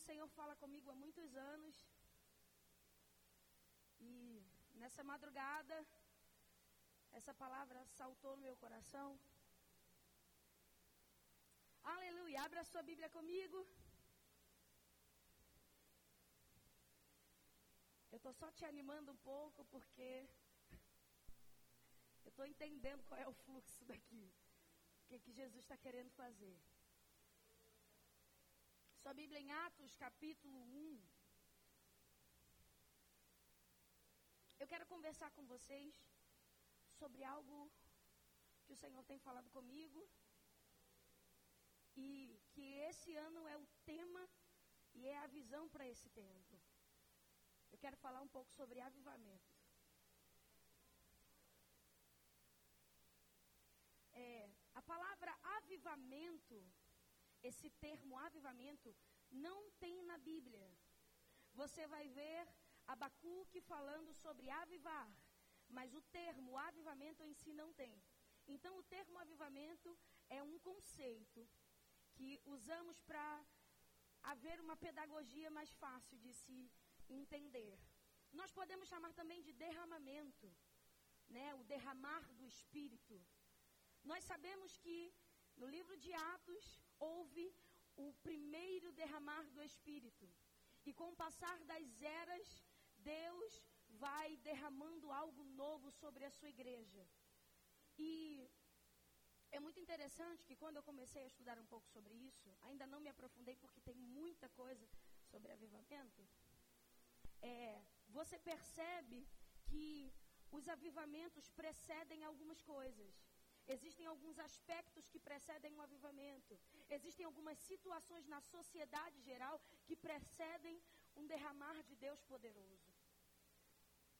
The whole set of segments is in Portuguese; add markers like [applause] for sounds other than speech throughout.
O Senhor fala comigo há muitos anos. E nessa madrugada, essa palavra saltou no meu coração. Aleluia. Abra sua Bíblia comigo. Eu estou só te animando um pouco porque eu estou entendendo qual é o fluxo daqui. O que, que Jesus está querendo fazer. Sua Bíblia em Atos, capítulo 1. Eu quero conversar com vocês sobre algo que o Senhor tem falado comigo. E que esse ano é o tema e é a visão para esse tempo. Eu quero falar um pouco sobre avivamento. É, a palavra avivamento, esse termo avivamento, não tem na Bíblia. Você vai ver Abacuque falando sobre avivar, mas o termo avivamento em si não tem. Então, o termo avivamento é um conceito que usamos para haver uma pedagogia mais fácil de se entender. Nós podemos chamar também de derramamento, né? O derramar do Espírito. Nós sabemos que no livro de Atos houve o primeiro derramar do Espírito. E com o passar das eras, Deus vai derramando algo novo sobre a sua igreja. E é muito interessante que quando eu comecei a estudar um pouco sobre isso, ainda não me aprofundei porque tem muita coisa sobre avivamento. É, você percebe que os avivamentos precedem algumas coisas. Existem alguns aspectos que precedem um avivamento. Existem algumas situações na sociedade geral que precedem um derramar de Deus poderoso.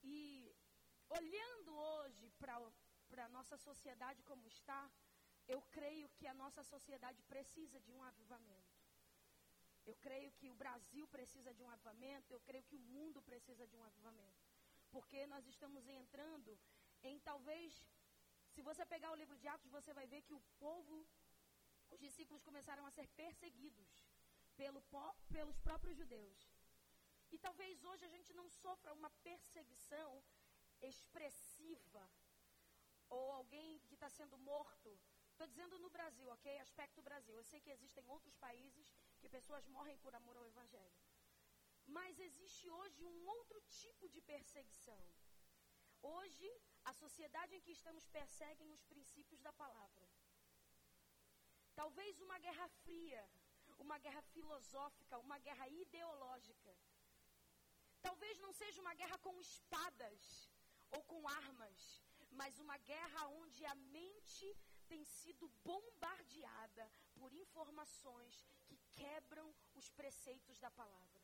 E olhando hoje para a nossa sociedade como está, eu creio que a nossa sociedade precisa de um avivamento. Eu creio que o Brasil precisa de um avivamento, eu creio que o mundo precisa de um avivamento. Porque nós estamos entrando em talvez, se você pegar o livro de Atos, você vai ver que o povo, os discípulos começaram a ser perseguidos pelo, pelos próprios judeus. E talvez hoje a gente não sofra uma perseguição expressiva, ou alguém que está sendo morto. Estou dizendo no Brasil, ok? Aspecto Brasil. Eu sei que existem outros países que pessoas morrem por amor ao Evangelho. Mas existe hoje um outro tipo de perseguição. Hoje, a sociedade em que estamos perseguem os princípios da palavra. Talvez uma guerra fria, uma guerra filosófica, uma guerra ideológica. Talvez não seja uma guerra com espadas ou com armas, mas uma guerra onde a mente tem sido bombardeada por informações que quebram os preceitos da palavra.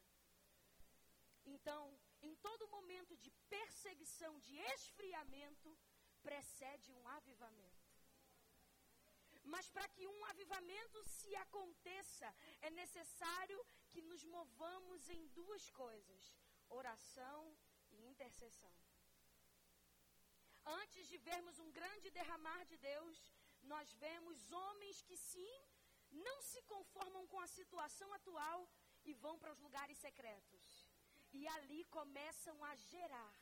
Então, em todo momento de perseguição, de esfriamento, precede um avivamento. Mas para que um avivamento se aconteça, é necessário que nos movamos em duas coisas: oração e intercessão. Antes de vermos um grande derramar de Deus, nós vemos homens que sim, não se conformam com a situação atual e vão para os lugares secretos. E ali começam a gerar,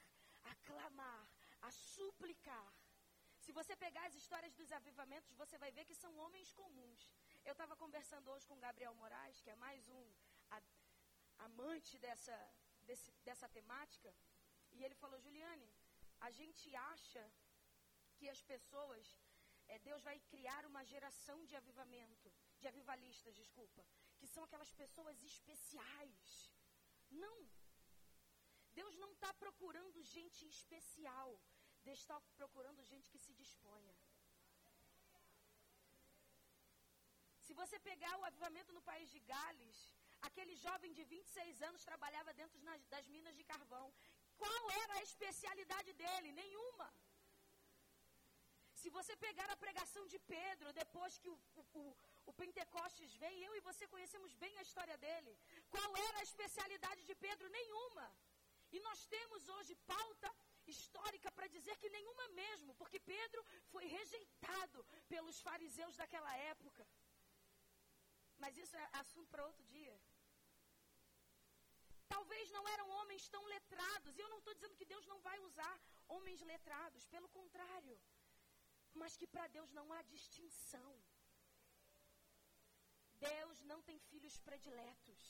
a clamar, a suplicar. Se você pegar as histórias dos avivamentos, você vai ver que são homens comuns. Eu estava conversando hoje com Gabriel Moraes, que é mais um a, amante dessa, desse, dessa temática, e ele falou: Juliane, a gente acha que as pessoas é, Deus vai criar uma geração de avivamento, de avivalistas, desculpa, que são aquelas pessoas especiais. Não. Deus não está procurando gente especial. Deus está procurando gente que se disponha. você pegar o avivamento no país de Gales, aquele jovem de 26 anos trabalhava dentro das minas de carvão. Qual era a especialidade dele? Nenhuma. Se você pegar a pregação de Pedro, depois que o, o, o, Pentecostes vem, eu e você conhecemos bem a história dele. Qual era a especialidade de Pedro? Nenhuma. E nós temos hoje pauta histórica para dizer que nenhuma mesmo, porque Pedro foi rejeitado pelos fariseus daquela época. Mas isso é assunto para outro dia. Talvez não eram homens tão letrados. E eu não estou dizendo que Deus não vai usar homens letrados, pelo contrário. Mas que para Deus não há distinção. Deus não tem filhos prediletos.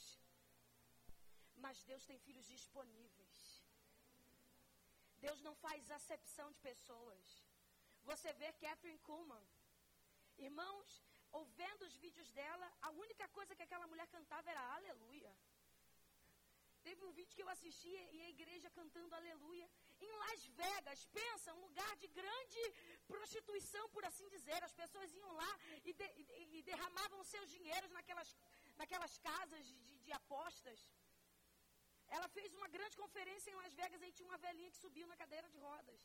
Mas Deus tem filhos disponíveis. Deus não faz acepção de pessoas. Você vê Catherine Kuhlman. Irmãos, ouvindo os vídeos dela, a única coisa que aquela mulher cantava era aleluia. Teve um vídeo que eu assisti e a igreja cantando aleluia. Em Las Vegas, pensa, um lugar de grande prostituição, por assim dizer. As pessoas iam lá e, de, e derramavam seus dinheiros naquelas, naquelas casas de, de apostas. Ela fez uma grande conferência em Las Vegas, aí tinha uma velhinha que subiu na cadeira de rodas.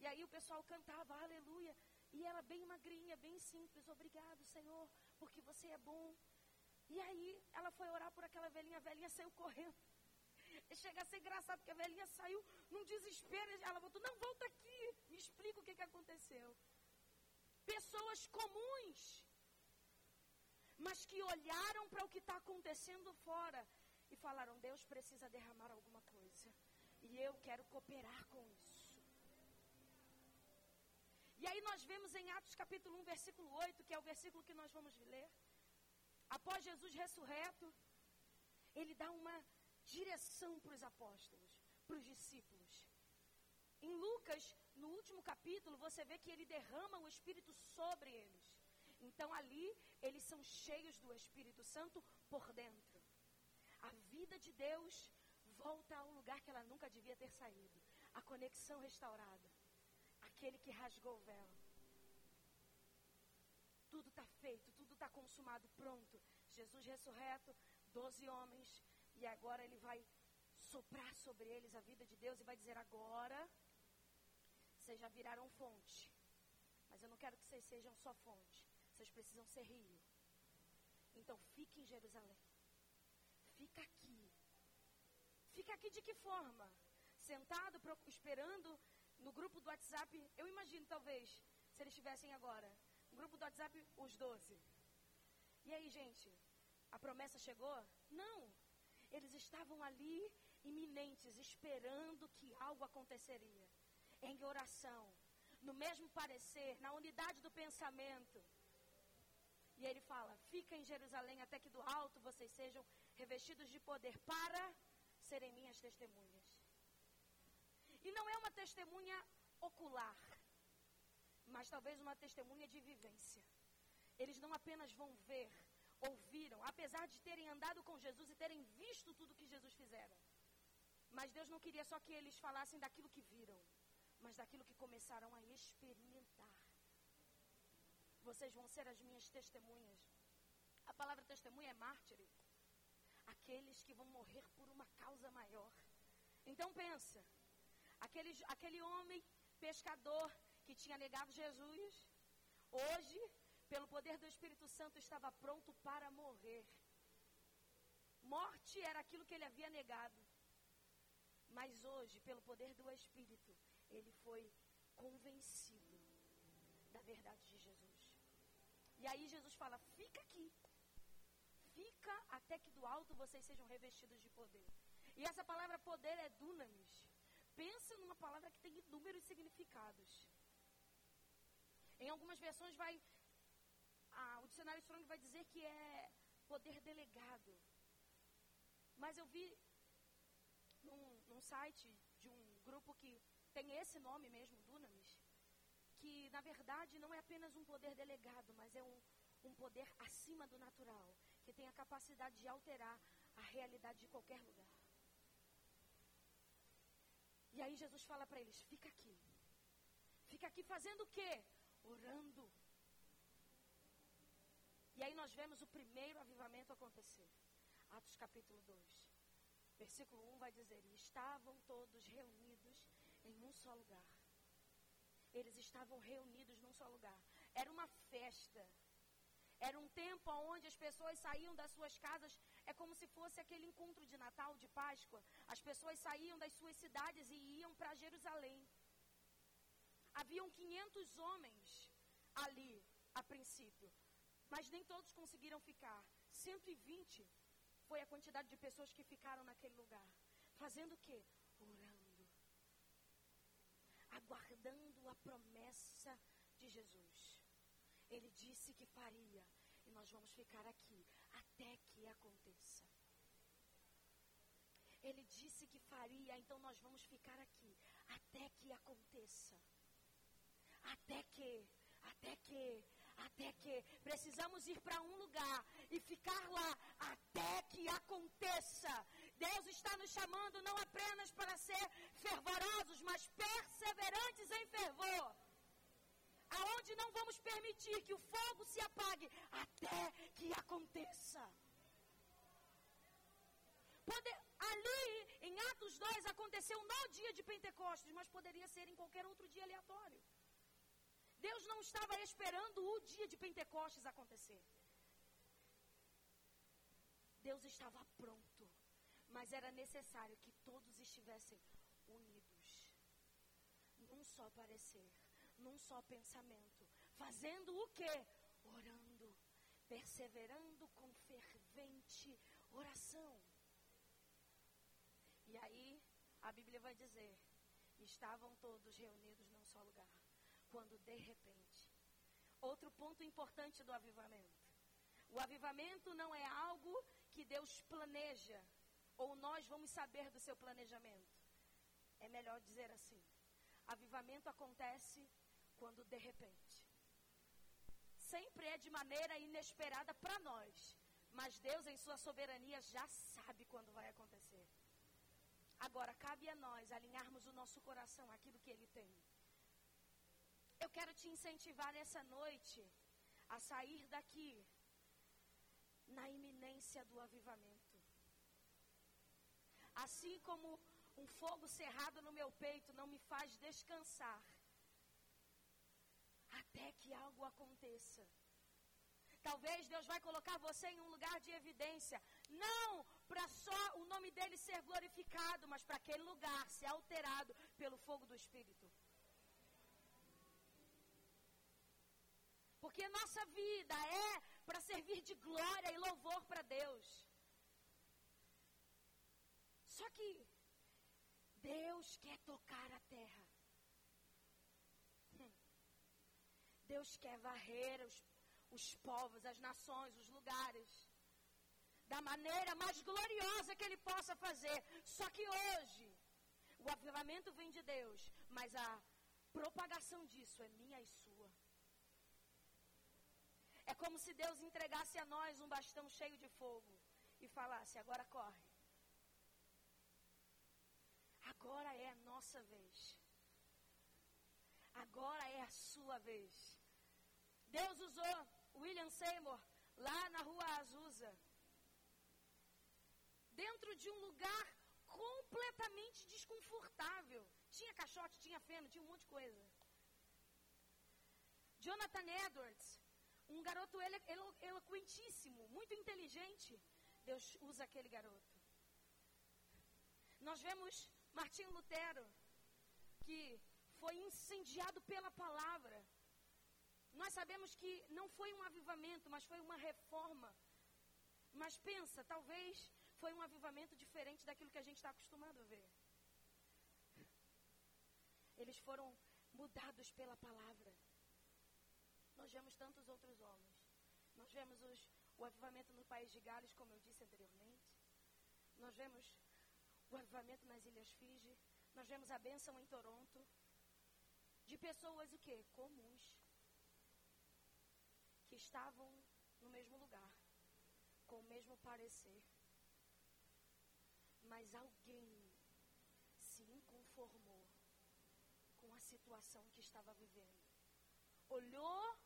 E aí o pessoal cantava aleluia. E ela bem magrinha, bem simples, obrigado, Senhor, porque você é bom. E aí ela foi orar por aquela velhinha, a velhinha saiu correndo. E chega a ser engraçado, porque a velhinha saiu num desespero. Ela voltou, não, volta aqui, me explica o que, que aconteceu. Pessoas comuns, mas que olharam para o que está acontecendo fora e falaram: Deus precisa derramar alguma coisa. E eu quero cooperar com isso. E aí nós vemos em Atos capítulo 1, versículo 8, que é o versículo que nós vamos ler. Após Jesus ressurreto, ele dá uma direção para os apóstolos, para os discípulos. Em Lucas, no último capítulo, você vê que ele derrama o Espírito sobre eles. Então ali, eles são cheios do Espírito Santo por dentro. A vida de Deus volta ao lugar que ela nunca devia ter saído. A conexão restaurada aquele que rasgou o véu. Tudo está feito, tudo está consumado, pronto. Jesus ressurreto, doze homens, e agora ele vai soprar sobre eles a vida de Deus e vai dizer: agora vocês já viraram fonte. Mas eu não quero que vocês sejam só fonte. Vocês precisam ser rio. Então fique em Jerusalém. Fica aqui. Fica aqui de que forma? Sentado, esperando no grupo do WhatsApp, eu imagino talvez, se eles estivessem agora, no grupo do WhatsApp, os doze. E aí, gente, a promessa chegou? Não. Eles estavam ali, iminentes, esperando que algo aconteceria. Em oração, no mesmo parecer, na unidade do pensamento. E ele fala: Fica em Jerusalém até que do alto vocês sejam revestidos de poder para serem minhas testemunhas. E não é uma testemunha ocular, mas talvez uma testemunha de vivência. Eles não apenas vão ver, ouviram, apesar de terem andado com Jesus e terem visto tudo que Jesus fizera. Mas Deus não queria só que eles falassem daquilo que viram, mas daquilo que começaram a experimentar. Vocês vão ser as minhas testemunhas. A palavra testemunha é mártir. Aqueles que vão morrer por uma causa maior. Então pensa, Aquele, aquele homem pescador que tinha negado Jesus, hoje, pelo poder do Espírito Santo, estava pronto para morrer. Morte era aquilo que ele havia negado. Mas hoje, pelo poder do Espírito, ele foi convencido da verdade de Jesus. E aí Jesus fala: fica aqui. Fica até que do alto vocês sejam revestidos de poder. E essa palavra poder é dunamis pensa numa palavra que tem inúmeros significados. Em algumas versões vai. Ah, o dicionário Strong vai dizer que é poder delegado. Mas eu vi num, num site de um grupo que tem esse nome mesmo, Dunamis, que na verdade não é apenas um poder delegado, mas é um, um poder acima do natural, que tem a capacidade de alterar a realidade de qualquer lugar. E aí Jesus fala para eles: fica aqui. Fica aqui fazendo o quê? Orando. E aí nós vemos o primeiro avivamento acontecer. Atos capítulo 2. Versículo 1 vai dizer: e estavam todos reunidos em um só lugar. Eles estavam reunidos num só lugar. Era uma festa. Era um tempo onde as pessoas saíam das suas casas. É como se fosse aquele encontro de Natal, de Páscoa. As pessoas saíam das suas cidades e iam para Jerusalém. Haviam 500 homens ali, a princípio. Mas nem todos conseguiram ficar. 120 foi a quantidade de pessoas que ficaram naquele lugar. Fazendo o quê? Aguardando a promessa de Jesus. Ele disse que faria. E nós vamos ficar aqui até que aconteça. Ele disse que faria, então nós vamos ficar aqui até que aconteça. Até que, até que, até que precisamos ir para um lugar e ficar lá até que aconteça. Deus está nos chamando não apenas para ser fervorosos, mas perseverantes em fervor. Aonde não vamos permitir que o fogo se apague até que aconteça. Ali, em Atos 2, aconteceu no dia de Pentecostes, mas poderia ser em qualquer outro dia aleatório. Deus não estava esperando o dia de Pentecostes acontecer. Deus estava pronto, mas era necessário que todos estivessem unidos, num só parecer, num só pensamento, fazendo o quê? Orando, perseverando com fervente oração. E aí, a Bíblia vai dizer: estavam todos reunidos num só lugar quando de repente. Outro ponto importante do avivamento. O avivamento não é algo que Deus planeja, ou nós vamos saber do seu planejamento. É melhor dizer assim: avivamento acontece quando de repente. Sempre é de maneira inesperada para nós, mas Deus, em Sua soberania, já sabe quando vai acontecer. Agora, cabe a nós alinharmos o nosso coração àquilo que Ele tem. Eu quero te incentivar nessa noite a sair daqui na iminência do avivamento. Assim como um fogo cerrado no meu peito não me faz descansar até que algo aconteça. Talvez Deus vai colocar você em um lugar de evidência, não para só o nome dele ser glorificado, mas para aquele lugar ser alterado pelo fogo do Espírito. Porque nossa vida é para servir de glória e louvor para Deus. Só que Deus quer tocar a terra. Deus quer varrer os, os povos, as nações, os lugares. Da maneira mais gloriosa que Ele possa fazer. Só que hoje, o avivamento vem de Deus, mas a propagação disso é minha e sua. É como se Deus entregasse a nós um bastão cheio de fogo e falasse: agora corre. Agora é a nossa vez. Agora é a sua vez. Deus usou William Seymour lá na rua Azusa. Dentro de um lugar completamente desconfortável. Tinha caixote, tinha feno, tinha um monte de coisa. Jonathan Edwards um garoto elo, elo, eloquentíssimo, muito inteligente. Deus usa aquele garoto. Nós vemos Martinho Lutero, que foi incendiado pela palavra. Nós sabemos que não foi um avivamento, mas foi uma reforma. Mas pensa, talvez foi um avivamento diferente daquilo que a gente está acostumado a ver. Eles foram mudados pela palavra. Nós vemos tantos outros homens. Nós vemos os, o avivamento no país de Gales, como eu disse anteriormente. Nós vemos o avivamento nas Ilhas Fiji. Nós vemos a bênção em Toronto. De pessoas o quê? Comuns. Que estavam no mesmo lugar. Com o mesmo parecer. Mas alguém se inconformou com a situação que estava vivendo. Olhou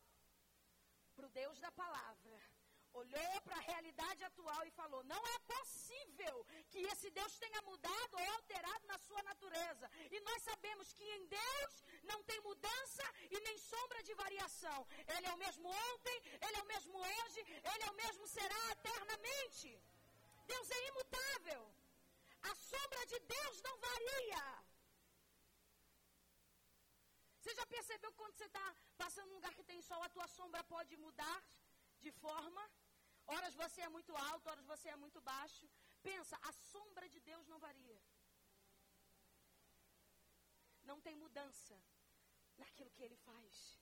para o Deus da palavra, olhou para a realidade atual e falou: não é possível que esse Deus tenha mudado ou alterado na sua natureza. E nós sabemos que em Deus não tem mudança e nem sombra de variação. Ele é o mesmo ontem, ele é o mesmo hoje, ele é o mesmo será eternamente. Deus é imutável. A sombra de Deus não varia. Você já percebeu que quando você está passando num lugar que tem sol, a tua sombra pode mudar de forma? Horas você é muito alto, horas você é muito baixo. Pensa, a sombra de Deus não varia. Não tem mudança naquilo que ele faz.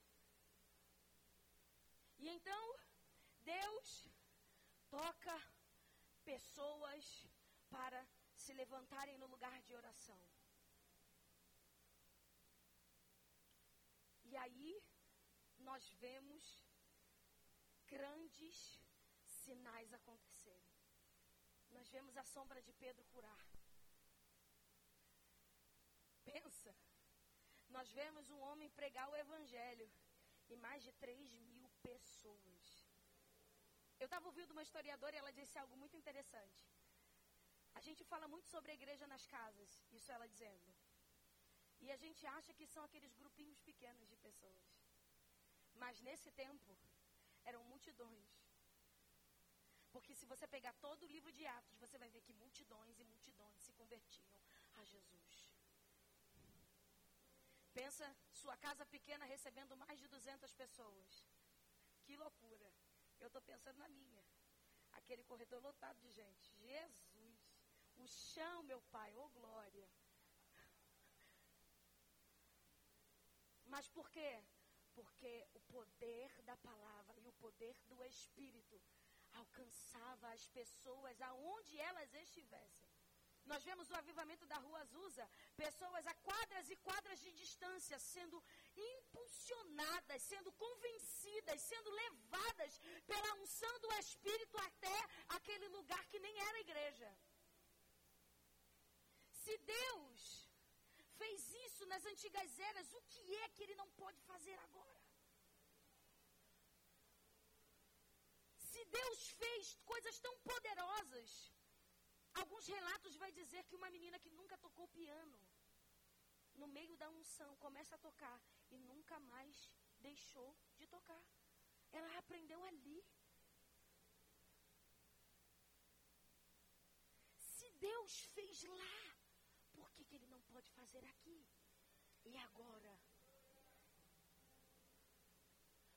E então, Deus toca pessoas para se levantarem no lugar de oração. E aí, nós vemos grandes sinais acontecerem. Nós vemos a sombra de Pedro curar. Pensa, nós vemos um homem pregar o evangelho e mais de 3 mil pessoas. Eu estava ouvindo uma historiadora e ela disse algo muito interessante. A gente fala muito sobre a igreja nas casas, isso ela dizendo. E a gente acha que são aqueles grupinhos pequenos de pessoas. Mas nesse tempo, eram multidões. Porque se você pegar todo o livro de Atos, você vai ver que multidões e multidões se convertiam a Jesus. Pensa sua casa pequena recebendo mais de 200 pessoas. Que loucura. Eu estou pensando na minha. Aquele corredor lotado de gente. Jesus. O chão, meu pai. Oh, glória. Mas por quê? Porque o poder da palavra e o poder do Espírito alcançava as pessoas aonde elas estivessem. Nós vemos o avivamento da rua Azusa, pessoas a quadras e quadras de distância sendo impulsionadas, sendo convencidas, sendo levadas pela unção do Espírito até aquele lugar que nem era igreja. Se Deus fez isso nas antigas eras, o que é que ele não pode fazer agora? Se Deus fez coisas tão poderosas, alguns relatos vai dizer que uma menina que nunca tocou piano, no meio da unção, começa a tocar e nunca mais deixou de tocar. Ela aprendeu ali. Se Deus fez lá, por que, que Ele não pode fazer aqui? E agora?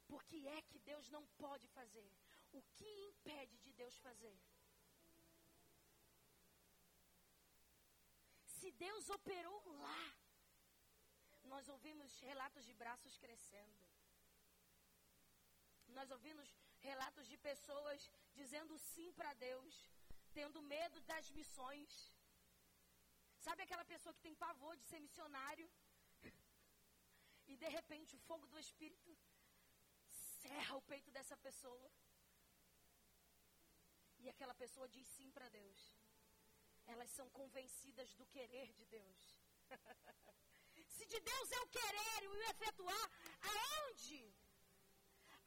Por que é que Deus não pode fazer? O que impede de Deus fazer? Se Deus operou lá, nós ouvimos relatos de braços crescendo. Nós ouvimos relatos de pessoas dizendo sim para Deus, tendo medo das missões. Sabe aquela pessoa que tem pavor de ser missionário? [laughs] E de repente o fogo do Espírito serra o peito dessa pessoa. E aquela pessoa diz sim para Deus. Elas são convencidas do querer de Deus. [laughs] Se de Deus é o querer e o efetuar, aonde?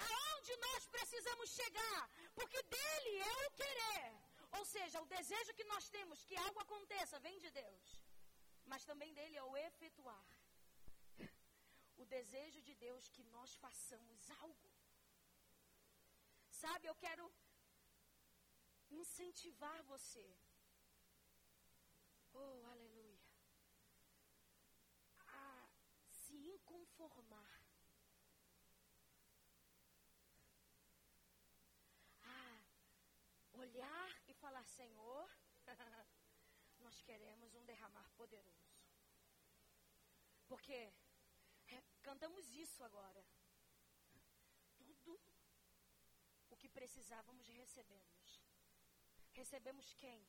Aonde nós precisamos chegar? Porque dele é o querer. Ou seja, o desejo que nós temos que algo aconteça vem de Deus. Mas também dele é o efetuar. O desejo de Deus que nós façamos algo. Sabe, eu quero incentivar você. Oh, aleluia. A se inconformar. A olhar e falar: Senhor, [laughs] nós queremos um derramar poderoso. Porque cantamos isso agora. Tudo o que precisávamos recebemos. Recebemos quem?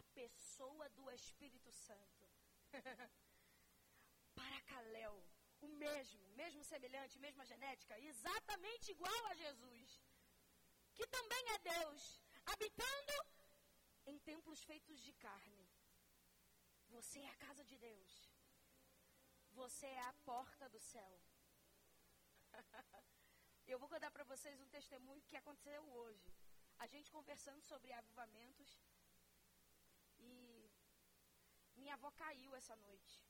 A pessoa do Espírito Santo. [laughs] Paracaléu, o mesmo, mesmo semelhante, mesma genética, exatamente igual a Jesus, que também é Deus, habitando em templos feitos de carne. Você é a casa de Deus. Você é a porta do céu. [laughs] Eu vou contar para vocês um testemunho que aconteceu hoje. A gente conversando sobre avivamentos e minha avó caiu essa noite.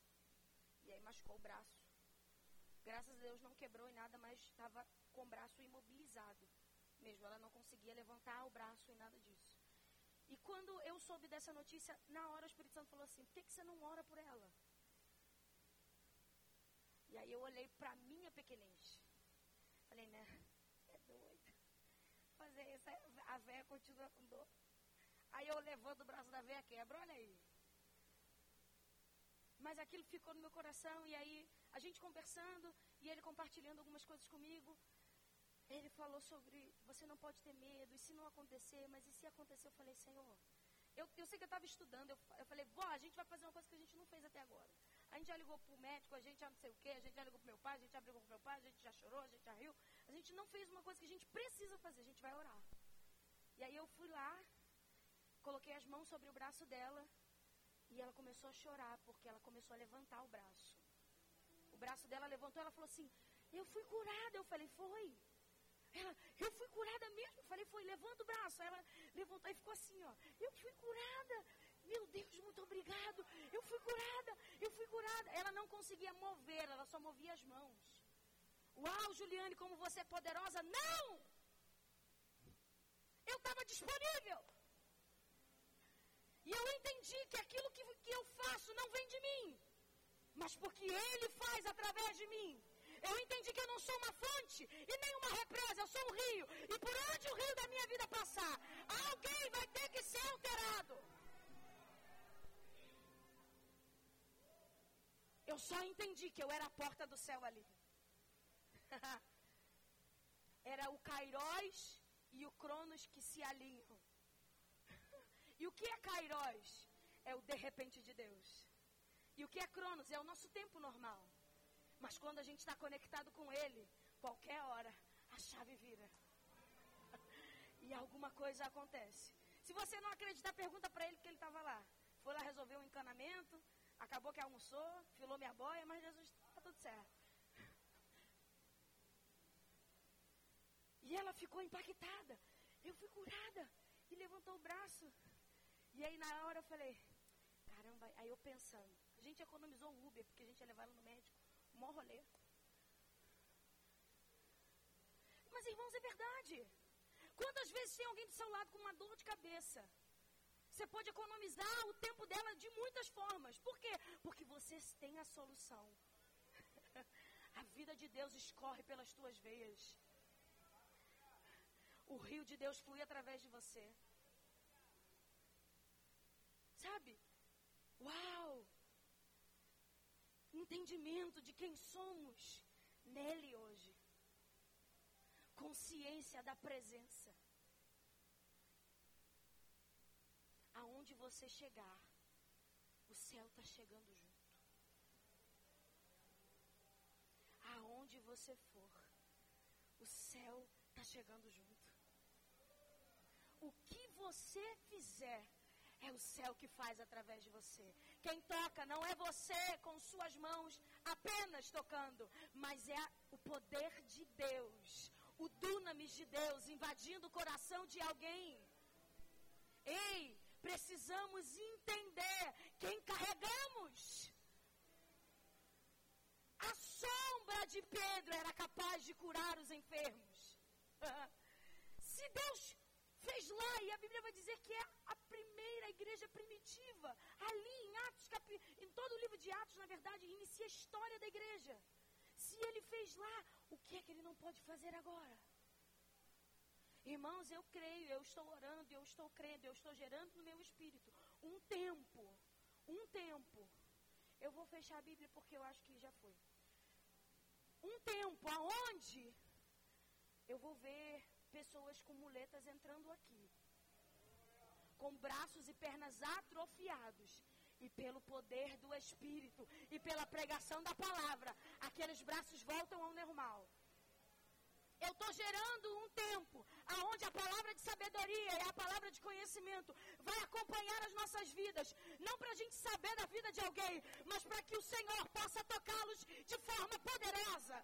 E aí machucou o braço. Graças a Deus não quebrou e nada, mas estava com o braço imobilizado. Mesmo ela não conseguia levantar o braço e nada disso. E quando eu soube dessa notícia, na hora o Espírito Santo falou assim: por que, que você não ora por ela? E aí eu olhei para minha pequenez. Falei, né? É doida. Fazer isso, a véia continua com dor. Aí eu levanto o braço da véia, quebra, olha aí. Mas aquilo ficou no meu coração e aí a gente conversando e ele compartilhando algumas coisas comigo. Ele falou sobre você não pode ter medo, e se não acontecer, mas e se acontecer? Eu falei, Senhor, eu, eu sei que eu estava estudando, eu, eu falei, vó, a gente vai fazer uma coisa que a gente não fez até agora. A gente já ligou para o médico, a gente já não sei o quê, a gente já ligou para meu pai, a gente já brigou com meu pai, a gente já chorou, a gente já riu. A gente não fez uma coisa que a gente precisa fazer, a gente vai orar. E aí eu fui lá, coloquei as mãos sobre o braço dela e ela começou a chorar porque ela começou a levantar o braço. O braço dela levantou, ela falou assim: Eu fui curada. Eu falei: Foi. Ela, eu fui curada mesmo. Eu falei: Foi, levanta o braço. Aí ela levantou e ficou assim: Ó, eu fui curada. Meu Deus, muito obrigado. Eu fui curada. Eu fui curada. Ela não conseguia mover, ela só movia as mãos. Uau, Juliane, como você é poderosa. Não! Eu estava disponível. E eu entendi que aquilo que, que eu faço não vem de mim, mas porque Ele faz através de mim. Eu entendi que eu não sou uma fonte e nem uma represa, eu sou um rio. E por onde o rio da minha vida passar, alguém vai ter que ser alterado. Eu só entendi que eu era a porta do céu ali. [laughs] era o Kairos e o Cronos que se alinham. E o que é Kairos? É o de repente de Deus. E o que é Cronos? É o nosso tempo normal. Mas quando a gente está conectado com Ele, qualquer hora, a chave vira. [laughs] e alguma coisa acontece. Se você não acreditar, pergunta para ele que ele estava lá. Foi lá resolver um encanamento, acabou que almoçou, filou minha boia, mas Jesus está tudo certo. Ela ficou impactada. Eu fui curada. E levantou o braço. E aí na hora eu falei, caramba, aí eu pensando, a gente economizou o Uber, porque a gente ia levar ela no médico, maior rolê. Mas irmãos, é verdade. Quantas vezes tem alguém do seu lado com uma dor de cabeça? Você pode economizar o tempo dela de muitas formas. Por quê? Porque vocês têm a solução. [laughs] a vida de Deus escorre pelas tuas veias. O rio de Deus flui através de você. Sabe? Uau! Entendimento de quem somos nele hoje. Consciência da presença. Aonde você chegar, o céu está chegando junto. Aonde você for, o céu está chegando junto. Você fizer, é o céu que faz através de você. Quem toca não é você com suas mãos apenas tocando, mas é o poder de Deus, o dunamis de Deus invadindo o coração de alguém. Ei, precisamos entender quem carregamos. A sombra de Pedro era capaz de curar os enfermos. [laughs] Se Deus fez lá, e a Bíblia vai dizer que é a primeira igreja primitiva, ali em Atos, em todo o livro de Atos, na verdade, inicia a história da igreja. Se ele fez lá, o que é que ele não pode fazer agora? Irmãos, eu creio, eu estou orando, eu estou crendo, eu estou gerando no meu espírito um tempo, um tempo. Eu vou fechar a Bíblia porque eu acho que já foi. Um tempo aonde eu vou ver pessoas com muletas entrando aqui, com braços e pernas atrofiados, e pelo poder do Espírito e pela pregação da palavra, aqueles braços voltam ao normal. Eu estou gerando um tempo aonde a palavra de sabedoria e a palavra de conhecimento vai acompanhar as nossas vidas. Não para a gente saber da vida de alguém, mas para que o Senhor possa tocá-los de forma poderosa.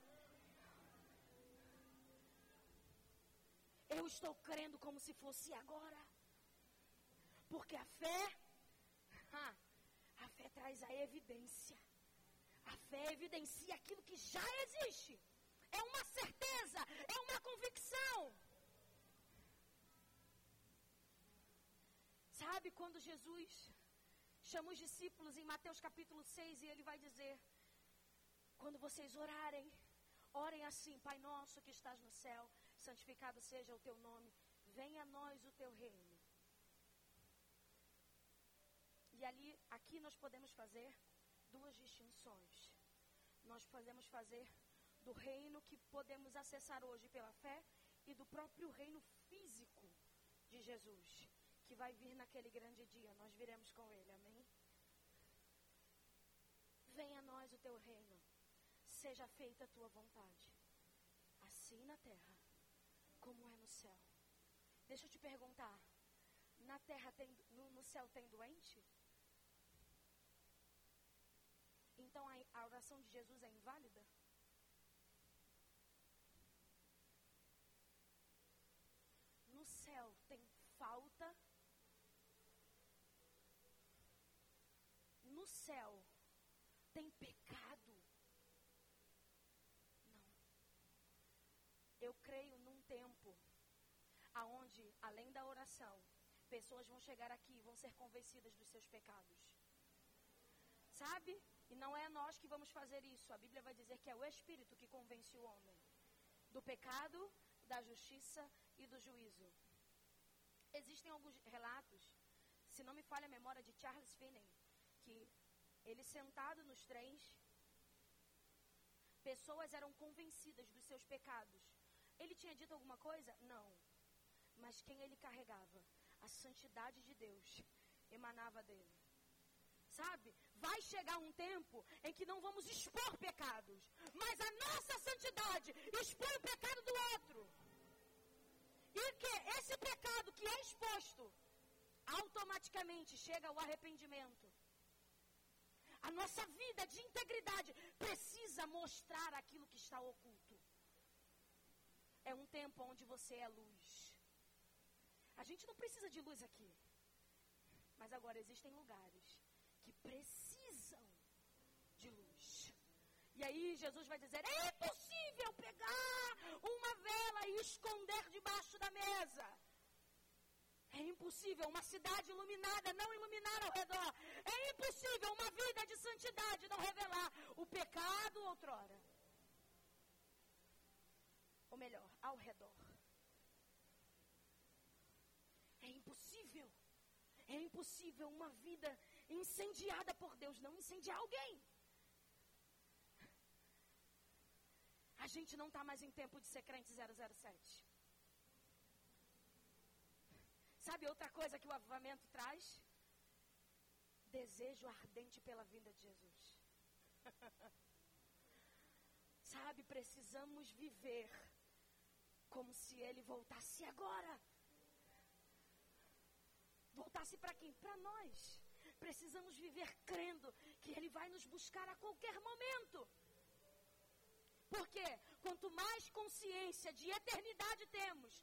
Eu estou crendo como se fosse agora. Porque a fé, a fé traz a evidência. A fé evidencia aquilo que já existe. É uma certeza, é uma convicção. Sabe quando Jesus chama os discípulos em Mateus capítulo 6 e ele vai dizer: Quando vocês orarem, orem assim, Pai nosso que estás no céu, santificado seja o teu nome, venha a nós o teu reino. E ali, aqui nós podemos fazer duas distinções. Nós podemos fazer do reino que podemos acessar hoje pela fé e do próprio reino físico de Jesus, que vai vir naquele grande dia. Nós viremos com ele, amém? Venha a nós o teu reino, seja feita a tua vontade, assim na terra como é no céu. Deixa eu te perguntar: na terra tem, no, no céu tem doente? Então a, a oração de Jesus é inválida? No céu tem falta? No céu tem pecado? Não. Eu creio num tempo aonde, além da oração, pessoas vão chegar aqui e vão ser convencidas dos seus pecados. Sabe? E não é nós que vamos fazer isso. A Bíblia vai dizer que é o Espírito que convence o homem do pecado, da justiça e do juízo. Existem alguns relatos, se não me falha a memória, de Charles Finney, que ele sentado nos trens, pessoas eram convencidas dos seus pecados. Ele tinha dito alguma coisa? Não. Mas quem ele carregava? A santidade de Deus emanava dele. Sabe? Vai chegar um tempo em que não vamos expor pecados, mas a nossa santidade expõe o pecado do outro. E que esse pecado que é exposto, automaticamente chega ao arrependimento. A nossa vida de integridade precisa mostrar aquilo que está oculto. É um tempo onde você é luz. A gente não precisa de luz aqui. Mas agora existem lugares que precisam de luz. E aí Jesus vai dizer: é impossível pegar uma vela e esconder debaixo da mesa. É impossível uma cidade iluminada não iluminar ao redor. É impossível uma vida de santidade não revelar o pecado outrora. Ou melhor, ao redor. É impossível. É impossível uma vida incendiada por Deus não incendiar alguém. A gente não está mais em tempo de ser crente 007. Sabe outra coisa que o avivamento traz? Desejo ardente pela vinda de Jesus. [laughs] Sabe, precisamos viver como se ele voltasse agora. Voltasse para quem? Para nós. Precisamos viver crendo que Ele vai nos buscar a qualquer momento. Porque quanto mais consciência de eternidade temos,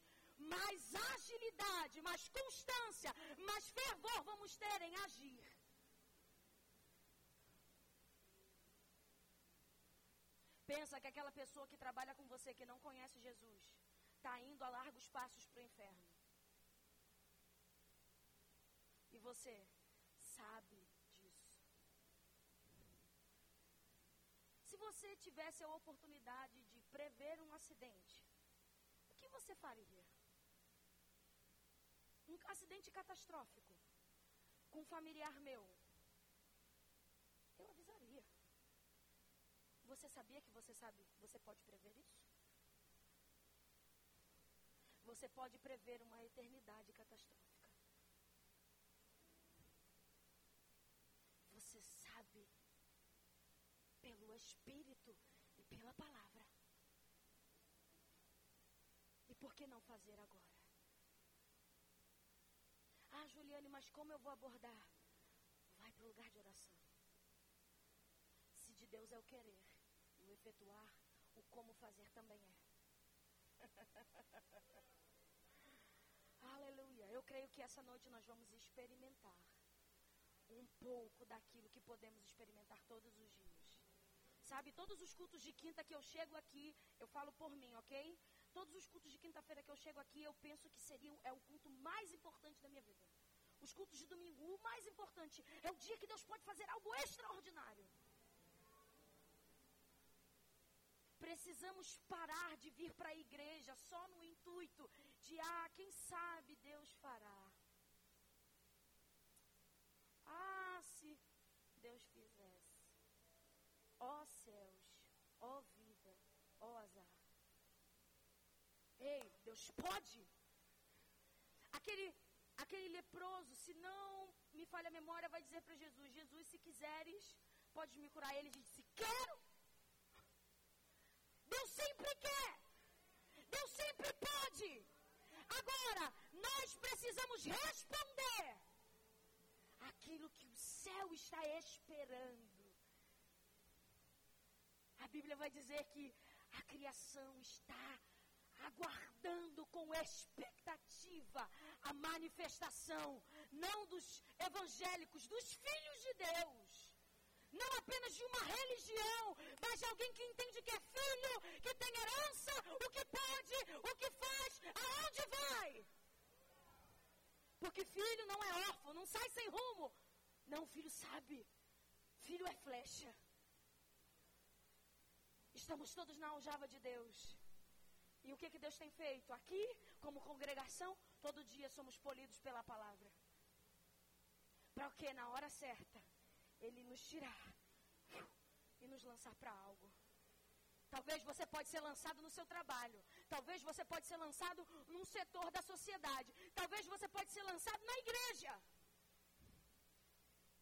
mais agilidade, mais constância, mais fervor vamos ter em agir. Pensa que aquela pessoa que trabalha com você, que não conhece Jesus, está indo a largos passos para o inferno. E você sabe disso. Se você tivesse a oportunidade de prever um acidente, o que você faria? Um acidente catastrófico com um familiar meu. Eu avisaria. Você sabia que você sabe, você pode prever isso? Você pode prever uma eternidade catastrófica. pelo Espírito e pela palavra. E por que não fazer agora? Ah, Juliane, mas como eu vou abordar? Vai para o lugar de oração. Se de Deus é o querer e o efetuar, o como fazer também é. [laughs] Aleluia. Eu creio que essa noite nós vamos experimentar um pouco daquilo que podemos experimentar todos os dias. Sabe, todos os cultos de quinta que eu chego aqui, eu falo por mim, ok? Todos os cultos de quinta-feira que eu chego aqui, eu penso que seria é o culto mais importante da minha vida. Os cultos de domingo, o mais importante é o dia que Deus pode fazer algo extraordinário. Precisamos parar de vir para a igreja só no intuito de, ah, quem sabe Deus fará. Ah, se Deus fizesse. Ó oh, céus, ó oh, vida, ó oh, azar. Ei, Deus pode? Aquele, aquele leproso, se não me falha a memória, vai dizer para Jesus: Jesus, se quiseres, pode me curar. Ele disse: Quero. Sempre quer. Deus sempre pode. Agora, nós precisamos responder aquilo que o céu está esperando. A Bíblia vai dizer que a criação está aguardando com expectativa a manifestação, não dos evangélicos, dos filhos de Deus. Não apenas de uma religião, mas de alguém que entende que é filho, que tem herança, o que pode, o que faz, aonde vai. Porque filho não é órfão, não sai sem rumo. Não, filho sabe. Filho é flecha. Estamos todos na aljava de Deus. E o que, que Deus tem feito? Aqui, como congregação, todo dia somos polidos pela palavra. Para o que? Na hora certa, Ele nos tirar e nos lançar para algo. Talvez você pode ser lançado no seu trabalho. Talvez você pode ser lançado num setor da sociedade. Talvez você pode ser lançado na igreja.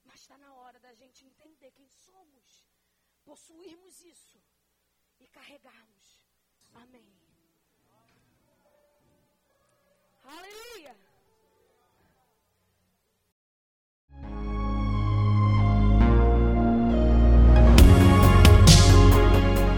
Mas está na hora da gente entender quem somos, possuirmos isso e carregarmos. Amém. Aleluia.